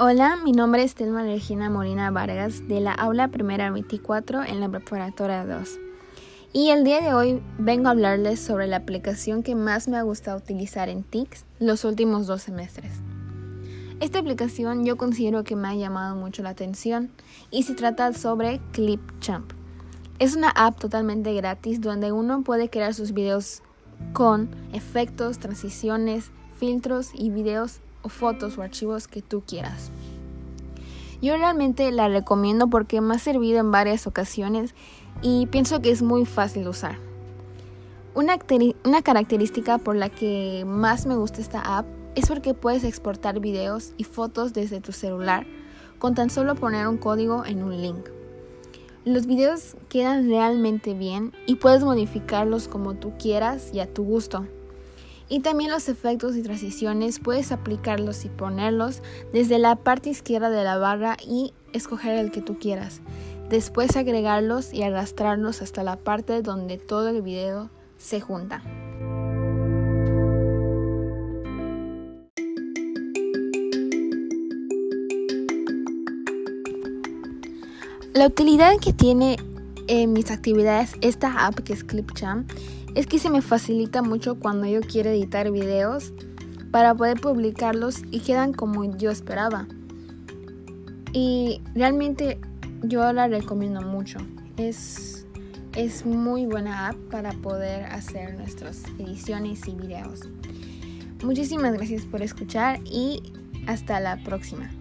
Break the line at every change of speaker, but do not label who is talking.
Hola, mi nombre es Telma Regina Molina Vargas de la aula primera 24 en la preparatoria 2. Y el día de hoy vengo a hablarles sobre la aplicación que más me ha gustado utilizar en TICS los últimos dos semestres. Esta aplicación yo considero que me ha llamado mucho la atención y se trata sobre Clipchamp. Es una app totalmente gratis donde uno puede crear sus videos con efectos, transiciones, filtros y videos o fotos o archivos que tú quieras. Yo realmente la recomiendo porque me ha servido en varias ocasiones y pienso que es muy fácil de usar. Una, una característica por la que más me gusta esta app es porque puedes exportar videos y fotos desde tu celular con tan solo poner un código en un link. Los videos quedan realmente bien y puedes modificarlos como tú quieras y a tu gusto. Y también los efectos y transiciones puedes aplicarlos y ponerlos desde la parte izquierda de la barra y escoger el que tú quieras. Después agregarlos y arrastrarlos hasta la parte donde todo el video se junta. La utilidad que tiene en mis actividades esta app que es Clipchamp es que se me facilita mucho cuando yo quiero editar videos para poder publicarlos y quedan como yo esperaba. Y realmente yo la recomiendo mucho. Es, es muy buena app para poder hacer nuestras ediciones y videos. Muchísimas gracias por escuchar y hasta la próxima.